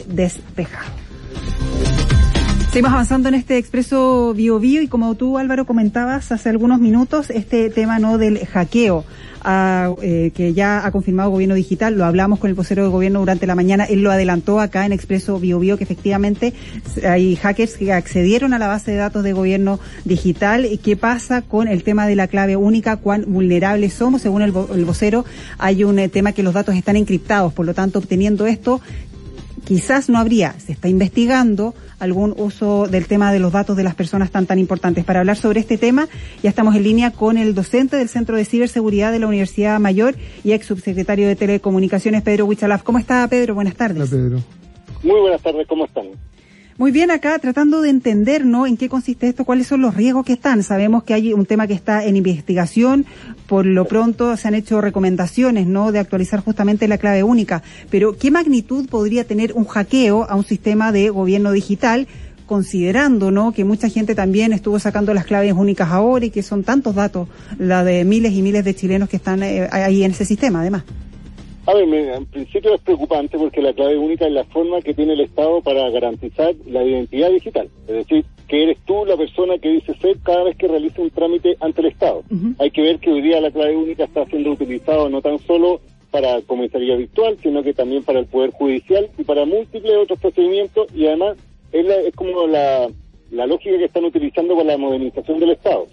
despejado. Seguimos avanzando en este expreso Bio Bio y como tú Álvaro comentabas hace algunos minutos, este tema no del hackeo eh, que ya ha confirmado gobierno digital, lo hablamos con el vocero del gobierno durante la mañana, él lo adelantó acá en Expreso Bio Bio que efectivamente hay hackers que accedieron a la base de datos de gobierno digital. ¿Qué pasa con el tema de la clave única? ¿Cuán vulnerables somos? Según el, vocero, hay un eh, tema que los datos están encriptados, por lo tanto, obteniendo esto, quizás no habría, se está investigando algún uso del tema de los datos de las personas tan tan importantes. Para hablar sobre este tema, ya estamos en línea con el docente del Centro de Ciberseguridad de la Universidad Mayor y ex subsecretario de Telecomunicaciones, Pedro Huichalaf. ¿Cómo está, Pedro? Buenas tardes. Hola, Pedro. Muy buenas tardes, ¿cómo están? Muy bien, acá tratando de entender, ¿no? En qué consiste esto, cuáles son los riesgos que están. Sabemos que hay un tema que está en investigación. Por lo pronto se han hecho recomendaciones, ¿no? De actualizar justamente la clave única. Pero, ¿qué magnitud podría tener un hackeo a un sistema de gobierno digital? considerando ¿no? que mucha gente también estuvo sacando las claves únicas ahora y que son tantos datos, la de miles y miles de chilenos que están eh, ahí en ese sistema, además. A ver, en principio es preocupante porque la clave única es la forma que tiene el Estado para garantizar la identidad digital. Es decir, que eres tú la persona que dice ser cada vez que realiza un trámite ante el Estado. Hay que ver que hoy día la clave única está siendo utilizada no tan solo para comisaría virtual, sino que también para el Poder Judicial y para múltiples otros procedimientos y además es, es como la, la lógica que están utilizando para la modernización del Estado.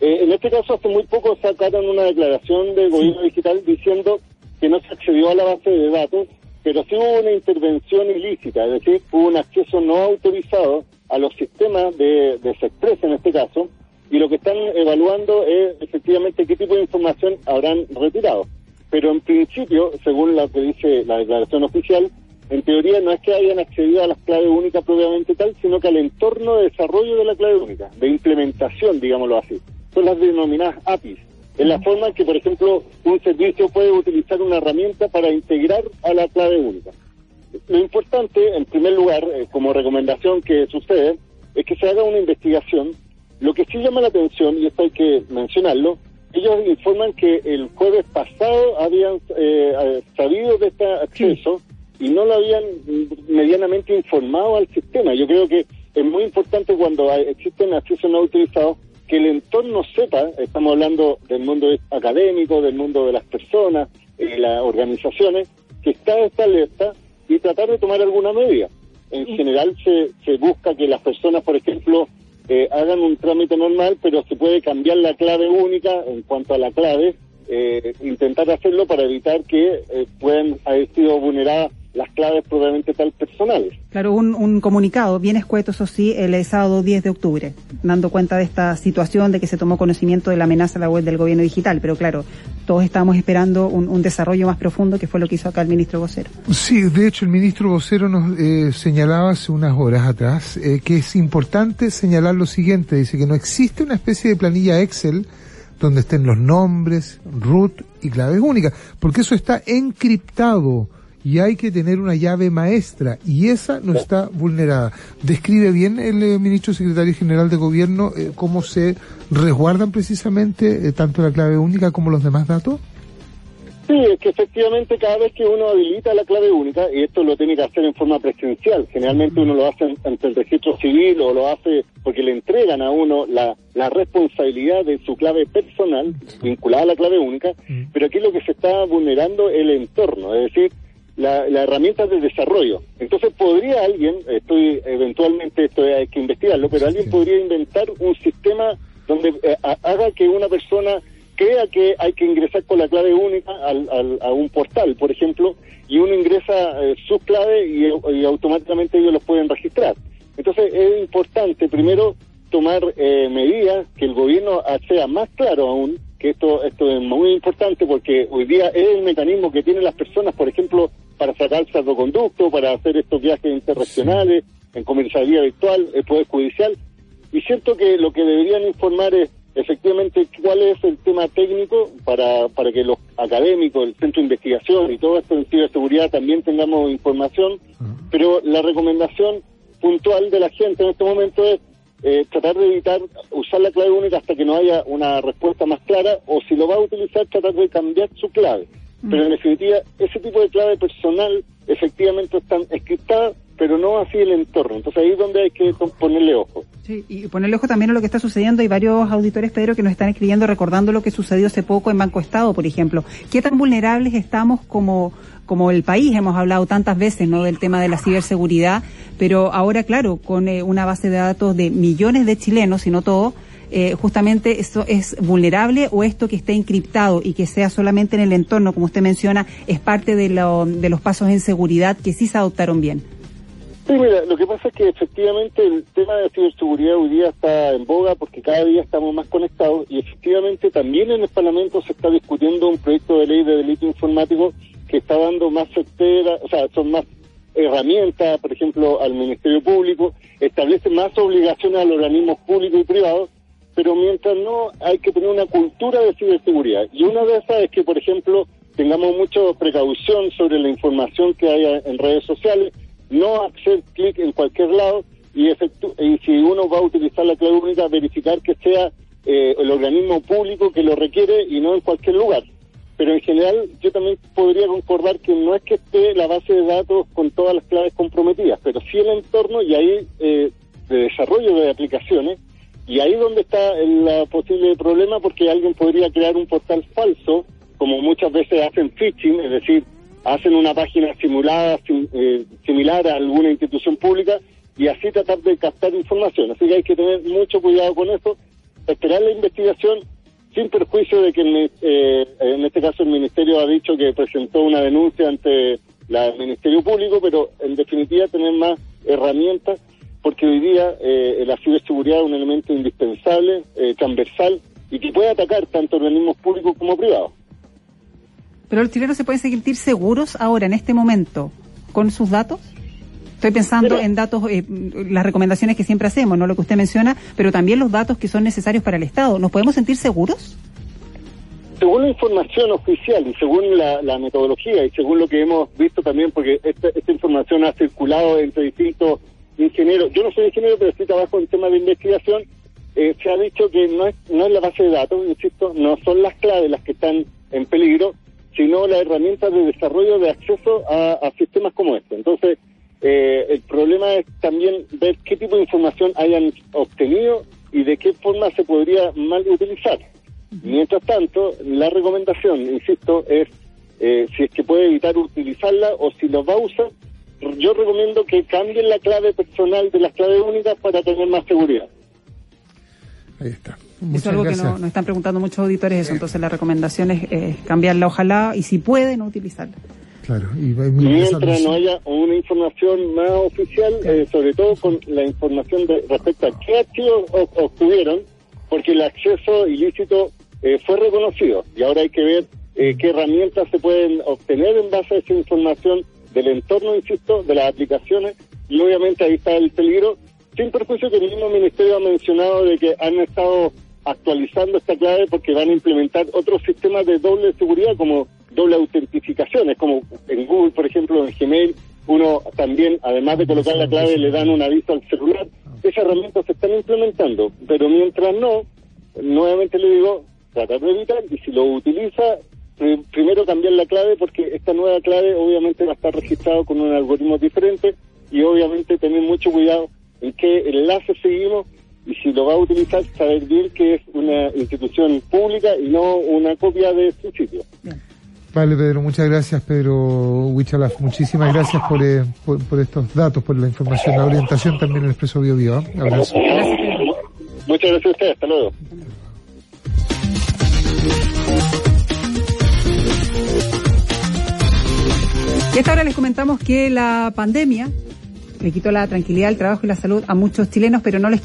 Eh, en este caso, hace muy poco sacaron una declaración del gobierno digital diciendo que no se accedió a la base de datos, pero sí hubo una intervención ilícita, es decir, hubo un acceso no autorizado a los sistemas de, de Sexpress en este caso, y lo que están evaluando es efectivamente qué tipo de información habrán retirado. Pero en principio, según lo que dice la declaración oficial, en teoría no es que hayan accedido a las claves únicas propiamente tal, sino que al entorno de desarrollo de la clave única, de implementación, digámoslo así. Son las denominadas APIs, en la forma en que, por ejemplo, un servicio puede utilizar una herramienta para integrar a la clave única. Lo importante, en primer lugar, eh, como recomendación que sucede, es que se haga una investigación. Lo que sí llama la atención, y esto hay que mencionarlo, ellos informan que el jueves pasado habían eh, eh, sabido de este acceso y no lo habían medianamente informado al sistema. Yo creo que es muy importante cuando existen accesos no utilizados que el entorno sepa, estamos hablando del mundo académico, del mundo de las personas, eh, las organizaciones, que está esta alerta y tratar de tomar alguna medida. En general se, se busca que las personas, por ejemplo, eh, hagan un trámite normal, pero se puede cambiar la clave única en cuanto a la clave, eh, intentar hacerlo para evitar que eh, puedan haber sido vulneradas las claves probablemente tal personales. Claro, un, un, comunicado bien escueto, eso sí, el sábado 10 de octubre, dando cuenta de esta situación de que se tomó conocimiento de la amenaza a la web del gobierno digital, pero claro, todos estábamos esperando un, un desarrollo más profundo que fue lo que hizo acá el ministro vocero. Sí, de hecho el ministro vocero nos eh, señalaba hace unas horas atrás eh, que es importante señalar lo siguiente, dice que no existe una especie de planilla Excel donde estén los nombres, root y claves únicas, porque eso está encriptado y hay que tener una llave maestra y esa no está vulnerada. ¿Describe bien el eh, ministro secretario general de gobierno eh, cómo se resguardan precisamente eh, tanto la clave única como los demás datos? Sí, es que efectivamente cada vez que uno habilita la clave única, y esto lo tiene que hacer en forma presencial, generalmente uno lo hace ante el registro civil o lo hace porque le entregan a uno la, la responsabilidad de su clave personal vinculada a la clave única, pero aquí lo que se está vulnerando es el entorno, es decir, la, la, herramienta de desarrollo. Entonces podría alguien, estoy eventualmente esto hay que investigarlo, pero alguien podría inventar un sistema donde eh, haga que una persona crea que hay que ingresar con la clave única al, a un portal, por ejemplo, y uno ingresa eh, su clave y, y, automáticamente ellos los pueden registrar. Entonces es importante primero tomar eh, medidas que el gobierno sea más claro aún que esto esto es muy importante porque hoy día es el mecanismo que tienen las personas, por ejemplo, para sacar salvoconducto, para hacer estos viajes interregionales, en comercialidad virtual, el Poder Judicial. Y siento que lo que deberían informar es efectivamente cuál es el tema técnico para, para que los académicos, el centro de investigación y todo esto en ciberseguridad también tengamos información, pero la recomendación puntual de la gente en este momento es eh, tratar de evitar usar la clave única hasta que no haya una respuesta más clara o si lo va a utilizar tratar de cambiar su clave. Pero en definitiva, ese tipo de clave personal efectivamente están escritas pero no así el entorno. Entonces ahí es donde hay que ponerle ojo. Sí, y ponerle ojo también a lo que está sucediendo. Hay varios auditores, Pedro, que nos están escribiendo recordando lo que sucedió hace poco en Banco Estado, por ejemplo. ¿Qué tan vulnerables estamos como, como el país? Hemos hablado tantas veces, ¿no?, del tema de la ciberseguridad, pero ahora, claro, con eh, una base de datos de millones de chilenos, si no todo, eh, justamente esto es vulnerable o esto que esté encriptado y que sea solamente en el entorno, como usted menciona, es parte de, lo, de los pasos en seguridad que sí se adoptaron bien. Sí, mira, lo que pasa es que efectivamente el tema de la ciberseguridad hoy día está en boga porque cada día estamos más conectados y efectivamente también en el Parlamento se está discutiendo un proyecto de ley de delito informático que está dando más certera, o sea, son más herramientas, por ejemplo, al Ministerio Público, establece más obligaciones a los organismos públicos y privados, pero mientras no hay que tener una cultura de ciberseguridad. Y una de esas es que, por ejemplo, tengamos mucha precaución sobre la información que hay en redes sociales, no hacer clic en cualquier lado y, y si uno va a utilizar la clave única, verificar que sea eh, el organismo público que lo requiere y no en cualquier lugar. Pero en general yo también podría concordar que no es que esté la base de datos con todas las claves comprometidas, pero sí el entorno y ahí eh, de desarrollo de aplicaciones y ahí donde está el posible problema porque alguien podría crear un portal falso, como muchas veces hacen phishing, es decir, hacen una página simulada, eh, similar a alguna institución pública y así tratar de captar información. Así que hay que tener mucho cuidado con eso, esperar la investigación sin perjuicio de que eh, en este caso el Ministerio ha dicho que presentó una denuncia ante la, el Ministerio Público, pero en definitiva tener más herramientas porque hoy día eh, la ciberseguridad es un elemento indispensable, transversal y que puede atacar tanto organismos públicos como privados. Pero los chilenos se pueden sentir seguros ahora, en este momento, con sus datos. Estoy pensando en datos, eh, las recomendaciones que siempre hacemos, no lo que usted menciona, pero también los datos que son necesarios para el Estado. ¿Nos podemos sentir seguros? Según la información oficial y según la, metodología y según lo que hemos visto también, porque esta, información ha circulado entre distintos ingenieros, yo no soy ingeniero, pero sí trabajo en temas de investigación, eh, se ha dicho que no es, no es la base de datos, insisto, no son las claves las que están en peligro, sino las herramientas de desarrollo de acceso a, sistemas como este. Entonces, eh, el problema es también ver qué tipo de información hayan obtenido y de qué forma se podría mal utilizar. Mientras tanto, la recomendación, insisto, es eh, si es que puede evitar utilizarla o si lo va a usar, yo recomiendo que cambien la clave personal de las claves únicas para tener más seguridad. Ahí está es algo que nos están preguntando muchos auditores, eso. Entonces la recomendación es cambiarla, ojalá, y si puede, no utilizarla. Claro, y mientras no haya una información más oficial, eh, sobre todo con la información de respecto a qué archivos obtuvieron, porque el acceso ilícito eh, fue reconocido y ahora hay que ver eh, qué herramientas se pueden obtener en base a esa información del entorno, insisto, de las aplicaciones y obviamente ahí está el peligro, sin perjuicio que el mismo ministerio ha mencionado de que han estado actualizando esta clave porque van a implementar otros sistemas de doble seguridad como doble autentificación. Es como en Google, por ejemplo, en Gmail, uno también, además de colocar la clave, le dan un aviso al celular. Esas herramientas se están implementando, pero mientras no, nuevamente le digo, tratar de evitar y si lo utiliza, primero cambiar la clave porque esta nueva clave obviamente va a estar registrado con un algoritmo diferente y obviamente tener mucho cuidado en qué enlace seguimos y si lo va a utilizar, saber bien que es una institución pública y no una copia de su sitio. Vale, Pedro, muchas gracias, Pedro Huichalaf. Muchísimas gracias eh, por, por, estos datos, por la información, la orientación también en el Expreso Bio Bio. ¿eh? Abrazo. Muchas gracias a ustedes, hasta luego. Y esta hora les comentamos que la pandemia le quitó la tranquilidad, el trabajo y la salud a muchos chilenos, pero no les